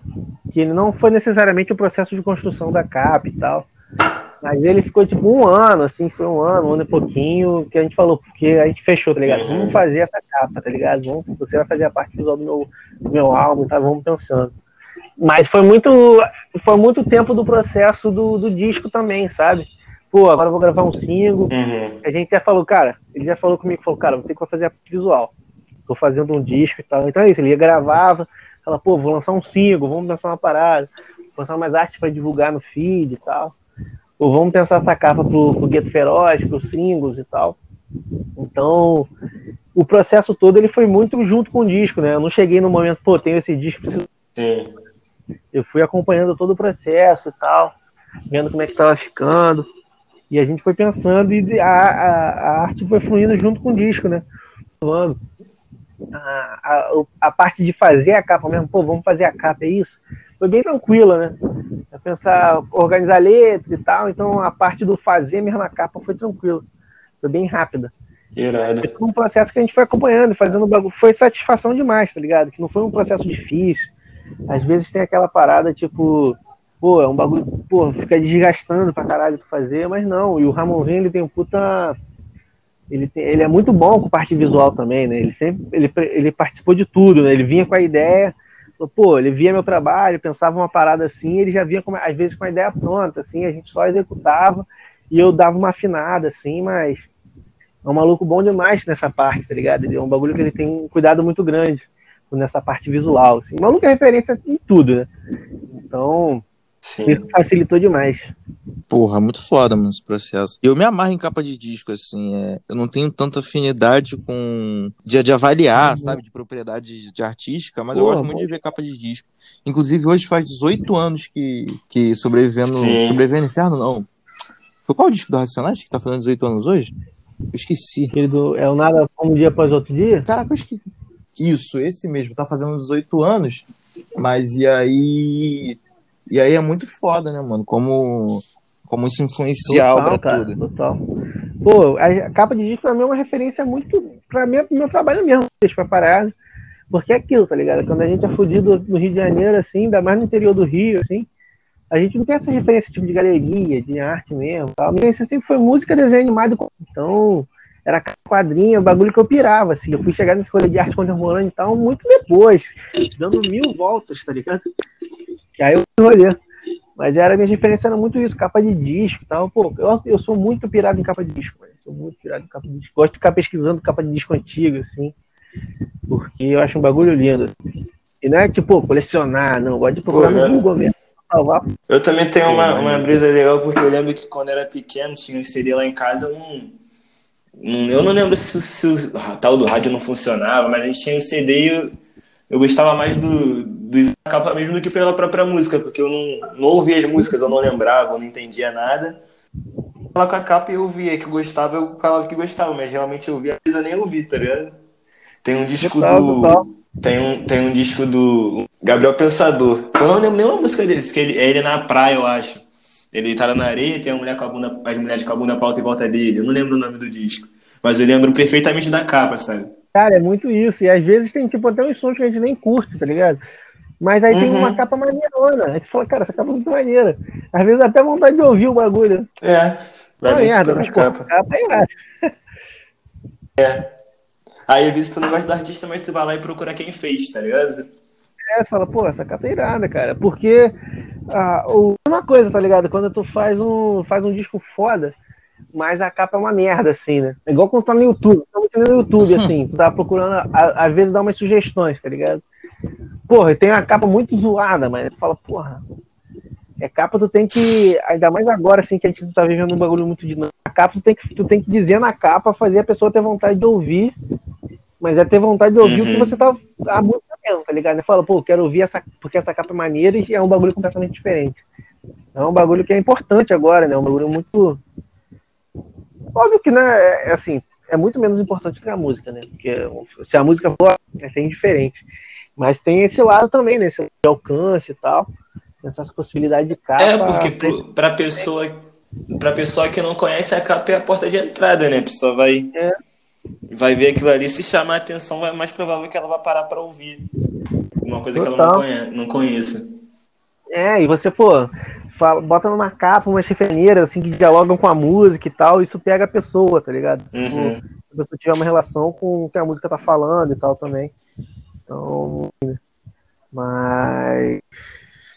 que não foi necessariamente o processo de construção da capa e tal, mas ele ficou tipo um ano, assim, foi um ano, um ano e pouquinho, que a gente falou, porque a gente fechou, tá ligado? Vamos fazer essa capa, tá ligado? Vamos, você vai fazer a parte visual do meu, do meu álbum, tá? Vamos pensando. Mas foi muito, foi muito tempo do processo do, do disco também, sabe? Pô, agora eu vou gravar um single. Uhum. A gente já falou, cara, ele já falou comigo, falou, cara, você que vai fazer a parte visual. Tô fazendo um disco e tal. Então é isso, ele gravava, fala, pô, vou lançar um single, vamos lançar uma parada, vou lançar umas artes para divulgar no feed e tal ou vamos pensar essa capa pro, pro Gueto Feroz, pro singles e tal. Então, o processo todo ele foi muito junto com o disco, né? Eu não cheguei no momento, pô, tenho esse disco, preciso... Sim. Eu fui acompanhando todo o processo e tal, vendo como é que estava ficando. E a gente foi pensando e a, a, a, arte foi fluindo junto com o disco, né? A, a, a parte de fazer a capa mesmo, pô, vamos fazer a capa, é isso? foi bem tranquila, né? É pensar, organizar letra e tal, então a parte do fazer mesmo a capa foi tranquila, foi bem rápida. Irado. Foi um processo que a gente foi acompanhando, fazendo bagulho, foi satisfação demais, tá ligado? Que não foi um processo difícil. Às vezes tem aquela parada tipo, pô, é um bagulho, pô, fica desgastando pra caralho pra fazer, mas não. E o Ramonzinho, ele tem um puta. Ele, tem, ele é muito bom com parte visual também, né? Ele sempre ele, ele participou de tudo, né? Ele vinha com a ideia pô, ele via meu trabalho, pensava uma parada assim, ele já vinha, com, às vezes, com a ideia pronta, assim, a gente só executava e eu dava uma afinada, assim, mas é um maluco bom demais nessa parte, tá ligado? Ele é um bagulho que ele tem um cuidado muito grande nessa parte visual, assim. O maluco é referência em tudo, né? Então, Sim. Isso facilitou demais. Porra, muito foda, mano, esse processo. Eu me amarro em capa de disco, assim, é... eu não tenho tanta afinidade com. de, de avaliar, uhum. sabe, de propriedade de artística, mas Porra, eu gosto muito de ver capa de disco. Inclusive, hoje faz 18 anos que, que sobrevivendo. Sim. Sobrevivendo Inferno, não. Foi qual o disco do Racionais que tá fazendo 18 anos hoje? Eu esqueci. Aquele do É o Nada como um dia após outro dia? Caraca, eu esqueci. Isso, esse mesmo, tá fazendo 18 anos. Mas e aí. E aí é muito foda, né, mano? Como, como isso influencia a obra cara, toda. Total. Pô, a capa de disco pra mim é uma referência muito. Pra mim, é pro meu trabalho mesmo, pra parar. Porque é aquilo, tá ligado? Quando a gente é fudido no Rio de Janeiro, assim, ainda mais no interior do Rio, assim, a gente não tem essa referência tipo de galeria, de arte mesmo. Tal. A minha referência sempre foi música, desenho animado. Então, era quadrinho, bagulho que eu pirava, assim. Eu fui chegar nesse rolê de arte contemporânea e tal muito depois, dando mil voltas, tá ligado? E aí eu olhei. Mas era a minha referência era muito isso, capa de disco e tal. Pô, eu, eu sou muito pirado em capa de disco, mano. Sou muito pirado em capa de disco. Gosto de ficar pesquisando capa de disco antigo, assim. Porque eu acho um bagulho lindo. E não é tipo colecionar, não. Gosto de procurar Pô, no Google mesmo. Salvar. Eu também tenho uma, uma brisa legal, porque eu lembro que quando eu era pequeno, tinha um CD lá em casa, eu não, eu não lembro se, se o tal do rádio não funcionava, mas a gente tinha um CD e eu, eu gostava mais do, do capa mesmo do que pela própria música, porque eu não, não ouvia as músicas, eu não lembrava, eu não entendia nada. Lá com a capa eu ouvia que eu gostava, eu falava que gostava, mas realmente eu ouvia, às vezes eu nem ouvi, tá ligado? Tem um disco do. Tem um, tem um disco do Gabriel Pensador. Eu não lembro nenhuma música desse, que ele, é ele na praia, eu acho. Ele tá na areia, tem uma mulher com a bunda, as mulheres com a bunda pra alta em volta dele. Eu não lembro o nome do disco. Mas eu lembro perfeitamente da capa, sabe? Cara, é muito isso. E às vezes tem tipo até uns sons que a gente nem curte, tá ligado? Mas aí uhum. tem uma capa maneirona. A gente fala, cara, essa capa é muito maneira. Às vezes até vontade de ouvir o bagulho. É. Vai é merda, mas capa. capa é É. Aí às vezes tu não gosta do artista, mas tu vai lá e procura quem fez, tá ligado? É, você fala, pô, essa capa é irada, cara. Porque ah, uma coisa, tá ligado? Quando tu faz um, faz um disco foda, mas a capa é uma merda, assim, né? É igual quando tá no YouTube. Tá no YouTube, assim, tu tá procurando, às vezes dá umas sugestões, tá ligado? Porra, tem uma capa muito zoada, mas tu fala, porra, é capa, tu tem que. Ainda mais agora, assim, que a gente tá vivendo um bagulho muito dinâmico. A capa, tu tem que, tu tem que dizer na capa, fazer a pessoa ter vontade de ouvir mas é ter vontade de ouvir uhum. o que uhum. você tá a música mesmo, tá ligado? Fala, pô, quero ouvir essa, porque essa capa é maneira e é um bagulho completamente diferente. É um bagulho que é importante agora, né? É um bagulho muito. Óbvio que, né, é, é assim, é muito menos importante que a música, né? Porque se a música for, é bem diferente. Mas tem esse lado também, né? Esse alcance e tal. Essa possibilidade de capa. É, porque pra pessoa, pra pessoa que não conhece, a capa é a porta de entrada, né? A pessoa vai. É vai ver aquilo ali, se chamar a atenção, é mais provável que ela vá parar para ouvir. Uma coisa Total. que ela não, conhece, não conheça. É, e você, pô, fala, bota numa capa umas referências assim que dialogam com a música e tal, isso pega a pessoa, tá ligado? Se uhum. a pessoa tiver uma relação com o que a música tá falando e tal também. Então, mas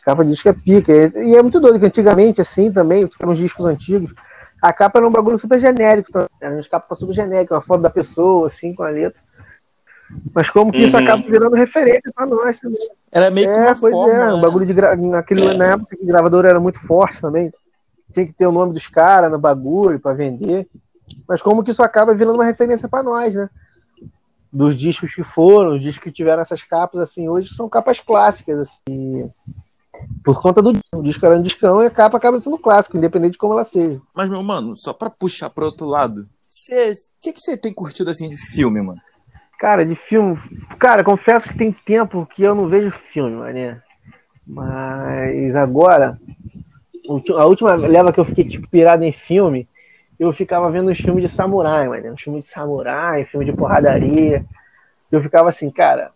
capa de disco é pica. E é muito doido que antigamente, assim, também, nos discos antigos, a capa era um bagulho super genérico, tá? era uma capa super genérica, uma foto da pessoa, assim, com a letra. Mas como que uhum. isso acaba virando referência pra nós também. Era meio que é, uma pois forma, é, um né? bagulho de gra... naquele é. na época que o gravador era muito forte também. Tinha que ter o nome dos caras no bagulho para vender. Mas como que isso acaba virando uma referência para nós, né? Dos discos que foram, os discos que tiveram essas capas assim, hoje são capas clássicas assim por conta do o disco era um discão e a capa acaba sendo clássico, independente de como ela seja. Mas, meu mano, só pra puxar pro outro lado, o que, que você tem curtido assim de filme, mano? Cara, de filme. Cara, confesso que tem tempo que eu não vejo filme, mané. Mas agora, a última leva que eu fiquei tipo, pirado em filme, eu ficava vendo os filmes de samurai, mano. Uns filmes de samurai, filme de porradaria. Eu ficava assim, cara,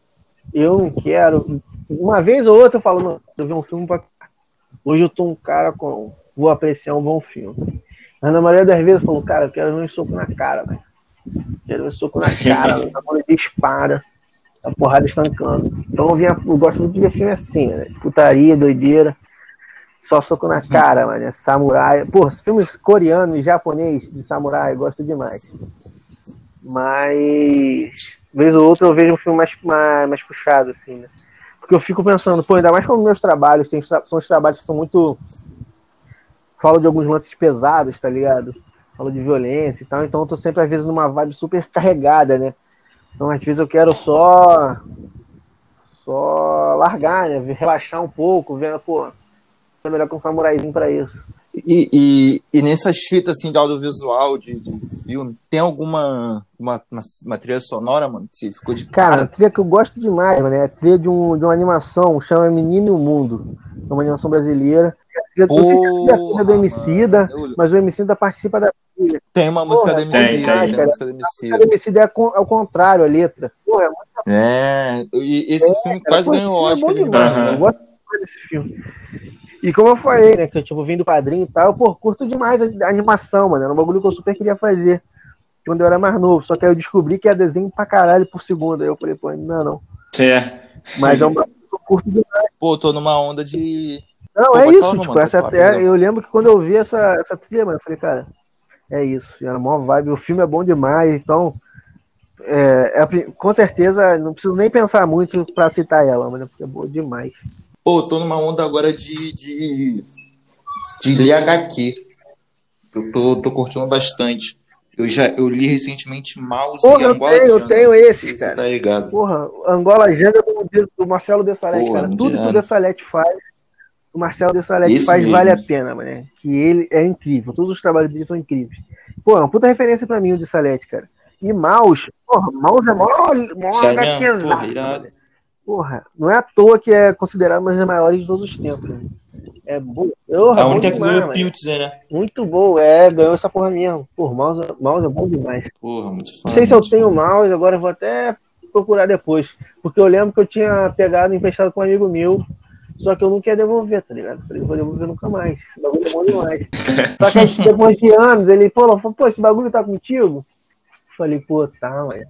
eu não quero uma vez ou outra eu falo, mano, eu vi um filme pra. Hoje eu tô um cara com. Vou apreciar um bom filme. Mas na maioria das vezes eu falo, cara, eu quero ver um soco na cara, velho. Quero ver soco na cara, a bola dispara, a porrada estancando. Então eu, vinha, eu gosto muito de ver filme assim, né? Putaria, doideira. Só soco na cara, mano. É samurai. Pô, filmes coreanos e japonês de samurai, eu gosto demais. Mas. Vez ou outra eu vejo um filme mais, mais, mais puxado, assim, né? Porque eu fico pensando, pô, ainda mais com meus trabalhos, tem, são os trabalhos que são muito. Falo de alguns lances pesados, tá ligado? Falo de violência e tal, então eu tô sempre, às vezes, numa vibe super carregada, né? Então, às vezes, eu quero só. Só largar, né? Relaxar um pouco, vendo, pô, é melhor que um samuraizinho pra isso. E, e, e, nessas fitas assim de audiovisual, de, de filme, tem alguma uma, uma, uma, trilha sonora, mano, que ficou de cara? Cara, a trilha que eu gosto demais, mano, é a trilha de, um, de uma animação, chama Menino e o Mundo. É uma animação brasileira. Não sei se é a trilha do Emicida, mas o Emicida participa da. Tem uma música Porra, do Emicida, tem, tem, tem, música. A música do Emicida é ao contrário, a letra. Porra, é, muito... é e esse é, filme cara, quase ganhou o é Oscar. É bom demais, uhum. Eu gosto desse filme. E como eu falei, né, que eu, tipo, vim do padrinho e tal, pô, curto demais a, animação, mano. Era um bagulho que eu super queria fazer quando eu era mais novo. Só que aí eu descobri que é desenho pra caralho por segundo. Aí eu falei, pô, não, não. É. Mas é um bagulho que eu curto demais. Pô, tô numa onda de. Não, pô, é isso, tipo, essa, é, eu lembro que quando eu vi essa, essa trilha, mano, eu falei, cara, é isso, era uma vibe, o filme é bom demais, então é, é, com certeza não preciso nem pensar muito para citar ela, mas é boa demais. Pô, tô numa onda agora de, de, de ler HQ. Eu tô, tô curtindo bastante. Eu já eu li recentemente Mouse Porra, e Angola Eu tenho, eu tenho esse, cara. Tá ligado? Porra, Angola Janga do, do Marcelo Dessalete, cara. Tudo que o Dessalete faz, o Marcelo Dessalete faz mesmo. vale a pena, mano. Que ele é incrível. Todos os trabalhos dele são incríveis. Pô, é uma puta referência pra mim o Dessalete, cara. E Mouse, porra, Mouse é mó, mó HQzado. Porra, não é à toa que é considerado uma das maiores de todos os tempos. Né? É bom. Porra, a única que ganhou Pulitzer, né? Muito bom, é, ganhou essa porra mesmo. Porra, mouse, mouse é bom demais. Porra, muito foda. Não sei se eu tenho mouse, agora eu vou até procurar depois. Porque eu lembro que eu tinha pegado emprestado com um amigo meu, só que eu não queria devolver, tá ligado? Falei, não vou devolver nunca mais. Esse bagulho é bom demais. só que depois de anos, ele falou, pô, esse bagulho tá contigo? Falei, pô, tá, mas.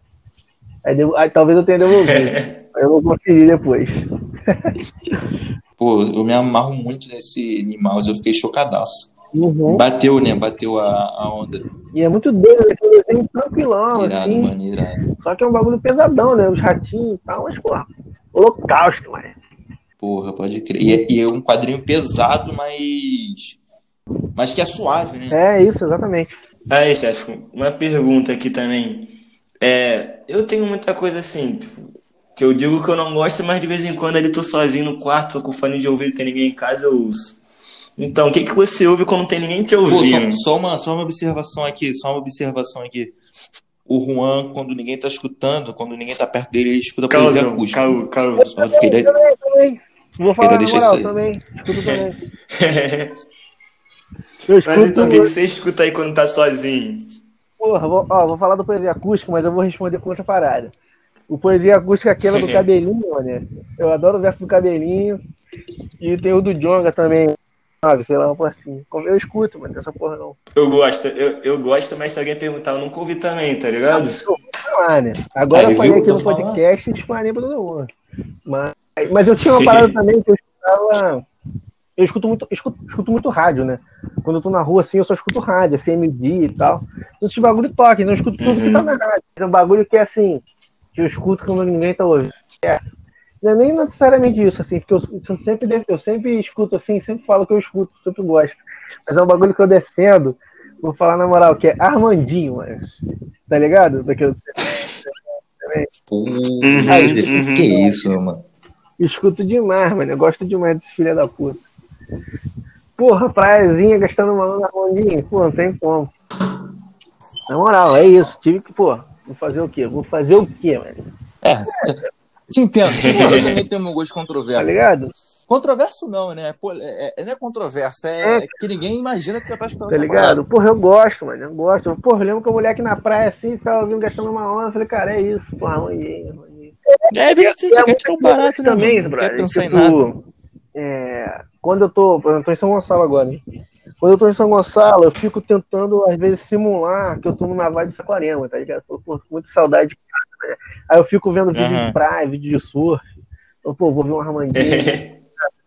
Aí, aí talvez eu tenha devolvido. Eu vou conferir depois. Pô, eu me amarro muito nesse animal, eu fiquei chocadaço. Uhum. Bateu, né? Bateu a, a onda. E é muito doido, né? Um desenho tranquilão, irado, assim. Mano, irado. Só que é um bagulho pesadão, né? Os ratinhos e tal, mas, porra, holocausto, mano. Porra, pode crer. E é, e é um quadrinho pesado, mas. Mas que é suave, né? É, isso, exatamente. Aí, chefe, uma pergunta aqui também. É, eu tenho muita coisa assim, tipo, que eu digo que eu não gosto, mas de vez em quando ali tô sozinho no quarto, tô com fone de ouvido, tem ninguém em casa, eu uso. Então, o que, que você ouve quando não tem ninguém te ouvindo? Pô, só, só, uma, só uma observação aqui, só uma observação aqui. O Juan, quando ninguém tá escutando, quando ninguém tá perto dele, ele escuta Causão, poesia acústica. Caô, caô. Só queria, também, também. Vou falar na moral, também. Escuto também. eu escuto mas então, o que, que você escuta aí quando tá sozinho? Porra, vou, ó, vou falar do poesia acústica, mas eu vou responder com outra parada. O Poesia Acústica aquela do cabelinho, né? Eu adoro o verso do cabelinho. E tem o do Jonga também, sabe? Sei lá, uma assim. Eu escuto, mano, essa porra não. Eu gosto, eu, eu gosto, mas se alguém perguntar, eu nunca ouvi também, tá ligado? Ah, né? Agora Aí, eu falei aqui no podcast e disparei pra todo mundo. Mas, mas eu tinha uma parada também que eu escutava. Eu escuto muito, escuto, escuto, muito rádio, né? Quando eu tô na rua assim, eu só escuto rádio, FMD e tal. Então esse bagulho toque, não escuto tudo uhum. que tá na rádio. É um bagulho que é assim, que eu escuto quando ninguém tá ouvindo. É. Não é nem necessariamente isso, assim, porque eu, eu, sempre, eu sempre escuto assim, sempre falo que eu escuto, sempre gosto. Mas é um bagulho que eu defendo, vou falar na moral, que é Armandinho, mano. Tá ligado? Daquele... Uhum, uhum. que isso, mano? Escuto demais, mano. Eu gosto demais desse filho da puta. Porra, praiazinha gastando uma na Armandinho, pô, não tem como. Na moral, é isso. Tive que, pô, Vou fazer o quê? Vou fazer o quê, mano? É, te entendo. Tipo, eu também tenho um gosto controverso. Tá ligado? Controverso não, né? Pô, é, é, não é controverso, é, é, que ninguém imagina que você tá escutando Tá ligado? Porra, eu gosto, mano. Eu gosto. Porra, eu lembro que a mulher aqui na praia assim, ficava ouvindo gastando uma onda. Eu falei, cara, é isso, porra, manhei, manhei. É, às vezes você quer tirar um barato né, também, mano? Não quer pensar tipo, em nada. É, quando eu tô. Eu tô em São Gonçalo agora, né? Quando eu tô em São Gonçalo, eu fico tentando, às vezes, simular que eu tô numa vibe de Saquarema, tá ligado? Tô com muita saudade de casa, né? Aí eu fico vendo vídeo uhum. de praia, vídeo de surf. Eu, pô, vou ver uma Armandinho.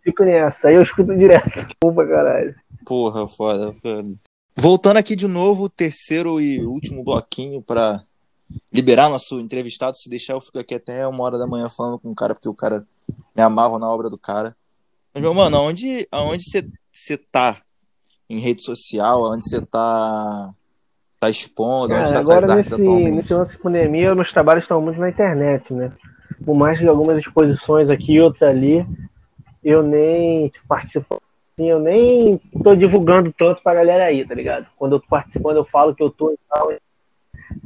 fico nessa. Aí eu escuto direto. Pumba, caralho. Porra, foda, foda. Voltando aqui de novo, terceiro e último bloquinho para liberar nosso entrevistado. Se deixar, eu fico aqui até uma hora da manhã falando com o cara, porque o cara me amarra na obra do cara. Mas, meu mano, aonde, aonde você tá em rede social, onde você está tá expondo, onde tá agora nesse, nesse lance de pandemia, meus trabalhos estão muito na internet, né? Por mais de algumas exposições aqui e outra ali, eu nem participo assim, eu nem tô divulgando tanto pra galera aí, tá ligado? Quando eu participo, quando eu falo que eu tô e tal,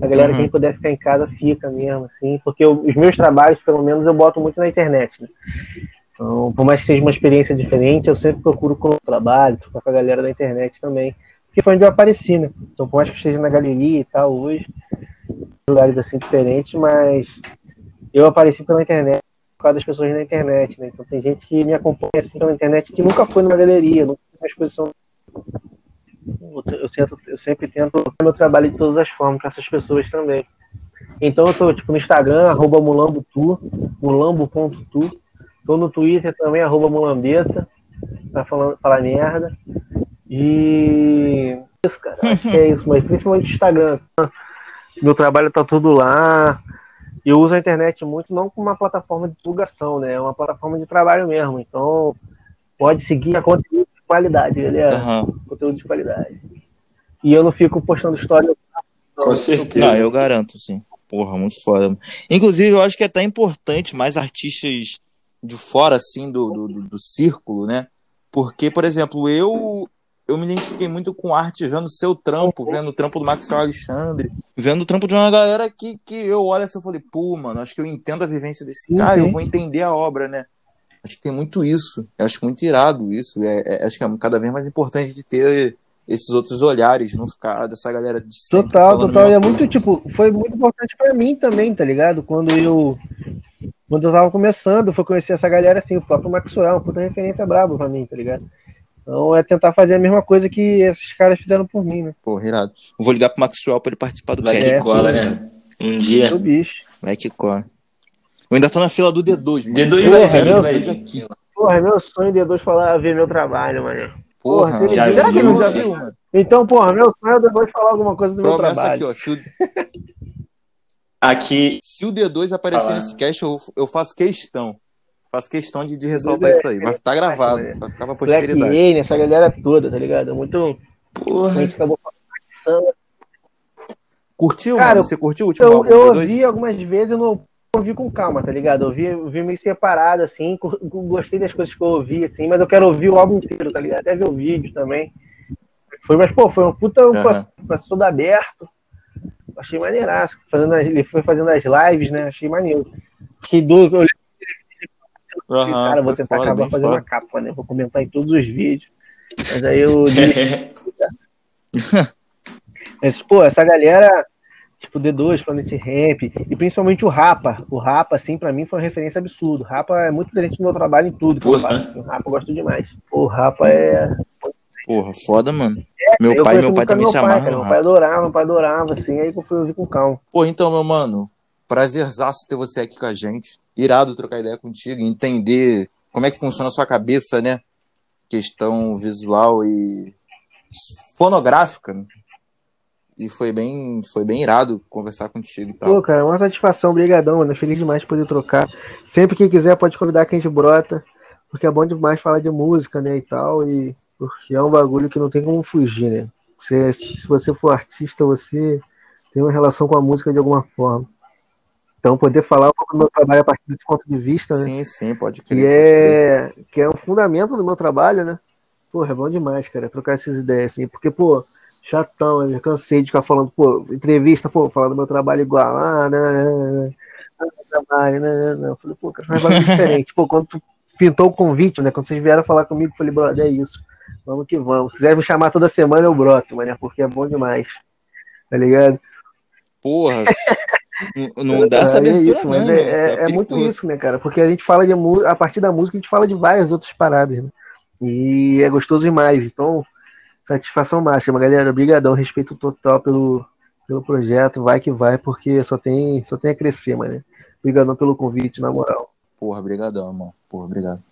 a galera, Uhum. quem puder ficar em casa, fica mesmo, assim, porque eu- os meus trabalhos, pelo menos, eu boto muito na internet, né? Então, por mais que seja uma experiência diferente, eu sempre procuro com o trabalho, trocar com a galera da internet também, porque foi onde eu apareci, né? Então, por mais que esteja na galeria e tal, hoje, lugares assim diferentes, mas eu apareci pela internet por causa das pessoas na internet, né? Então, tem gente que me acompanha assim pela internet que nunca foi numa galeria, nunca foi numa exposição eu, sempre, eu sempre tento fazer meu trabalho de todas as formas para essas pessoas também. Então eu tô tipo no Instagram, arroba mulambotu, mulambo.tu. Tô no Twitter também, arroba mulambeta, pra falar, falar merda. E isso, cara, acho que é isso, mas principalmente o Instagram. Meu trabalho tá tudo lá. Eu uso a internet muito não como uma plataforma de divulgação, né? É uma plataforma de trabalho mesmo. Então, pode seguir a de qualidade, galera Aham. conteúdo de qualidade. E eu não fico postando história. não. Com certeza. Não, eu garanto, sim. Porra, muito foda. Inclusive, eu acho que é até importante mais artistas de fora, assim, do, do, do- do círculo, né? Porque, por exemplo, eu eu me identifiquei muito com arte vendo seu trampo, vendo o trampo do Maxwell Alexandre, vendo o trampo de uma galera que, que eu olho assim e falei, pô, mano, acho que eu entendo a vivência desse cara, eu sim. vou entender a obra, né? Acho que tem muito isso. Eu acho muito irado isso. É, é- acho que é cada vez mais importante de ter esses outros olhares, não ficar dessa galera de Total, total. E é muito, tipo, foi muito importante pra mim também, tá ligado? Quando eu. Quando eu tava começando, foi conhecer essa galera assim, o próprio Maxwell, uma puta referência brabo pra mim, tá ligado? Então é tentar fazer a mesma coisa que esses caras fizeram por mim, né? Porra, irado. Eu vou ligar pro Maxwell pra ele participar do Vai que É, cola, né? Um dia. O bicho. Vai que cola. Eu ainda tô na fila do D2. mano. D2 Eu vai vir, ver vai vir. Porra, é meu sonho de dois falar, ver meu trabalho, mano. Porra, Porra, você já será que ele não já viu, mano? Então, porra, meu sonho é depois falar alguma coisa do meu Promessa trabalho. aqui, ó. Se o, Aqui, se o D2 aparecer Fala. nesse cast, eu, eu faço questão. Faço questão de, de ressaltar isso aí. Vai estar gravado. maneiro. Vai ficar pra Black posteridade. Alien, essa galera toda, tá ligado? Muito. A porra. gente acabou falando. Curtiu, Cara, mano? Você curtiu o último Eu, álbum eu do D2? ouvi algumas vezes, eu não ouvi com calma, tá ligado? Eu ouvi, ouvi meio separado, assim, gostei das coisas que eu ouvi, assim, mas eu quero ouvir o álbum inteiro, tá ligado? Até ver o vídeo também. Foi, mas, pô, foi um puta um processo- processo todo aberto. Achei maneiraço. Fazendo as- ele foi fazendo as lives, né? Achei maneiro. Fiquei doido. Eu olhei, Aham, cara, vou tentar foda, acabar fazendo foda. uma capa, né? Vou comentar em todos os vídeos. Mas aí eu Mas, pô, essa galera, tipo D2, Planet Ramp, e principalmente o Rapa. O Rapa, assim, pra mim foi uma referência absurda. O Rapa é muito diferente do meu trabalho em tudo eu Porra. faço. assim. O Rapa eu gosto demais. O Rapa é. Porra, foda, mano. Meu eu pai, meu pai também meu se pai, amarra cara. no Meu pai adorava, meu pai adorava, assim, aí que eu fui ouvir com calma. Pô, então, meu mano, prazerzaço ter você aqui com a gente. Irado trocar ideia contigo, entender como é que funciona a sua cabeça, né? Questão visual e fonográfica. né? E foi bem, foi bem irado conversar contigo e tal. Pô, cara, uma satisfação, brigadão, mano. Feliz demais de poder trocar. Sempre que quiser pode convidar quem a gente brota, porque é bom demais falar de música, né, e tal, e porque é um bagulho que não tem como fugir, né? Você, se você for artista, você tem uma relação com a música de alguma forma. Então, poder falar um pouco do meu trabalho a partir desse ponto de vista, né? Sim, sim, pode Que crer. crer. é, que é um fundamento do meu trabalho, né? Porra, é bom demais, cara, trocar essas ideias, assim. Porque, pô, chatão, eu já cansei de ficar falando, pô, entrevista, pô, falar do meu trabalho igual, ah, não, não, não, não, trabalho, não, não. Eu falei, pô, cara, faz bagulho diferente. Pô, quando tu pintou o convite, né? Quando vocês vieram falar comigo, eu falei, brother, é isso. Vamos que vamos. Se quiser me chamar toda semana, eu broto, mas porque é bom demais. Tá ligado? Porra. não- dá essa Ah, é abertura, isso, mas mano. é, é- Tá é muito isso, né, cara? Porque a gente fala de música, a partir da música a gente fala de várias outras paradas, né? E é gostoso demais. Então, satisfação máxima, galera. Obrigadão, respeito total pelo, pelo projeto. Vai que vai, porque só tem, só tem a crescer, mano. Obrigadão pelo convite, na moral. Porra, brigadão, irmão. Porra, obrigado.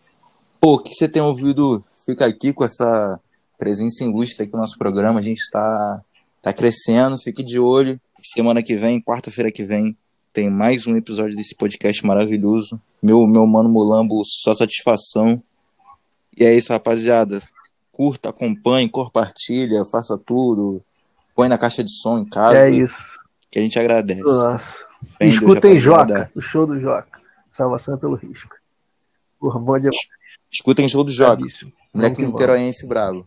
Pô, o que você tem ouvido? Fica aqui com essa presença ilustre aqui no nosso programa. A gente está tá crescendo, fique de olho. Semana que vem, quarta-feira que vem, tem mais um episódio desse podcast maravilhoso. Meu, meu mano Mulambo, só satisfação. E é isso, rapaziada. Curta, acompanhe, compartilha, faça tudo. Põe na caixa de som em casa, É isso. que a gente agradece. Nossa. Escutem. Joca, o show do Joca. Salvação é pelo risco. Bom demais. Escutem o show do. Bravíssimo. Moleque niteroense brabo.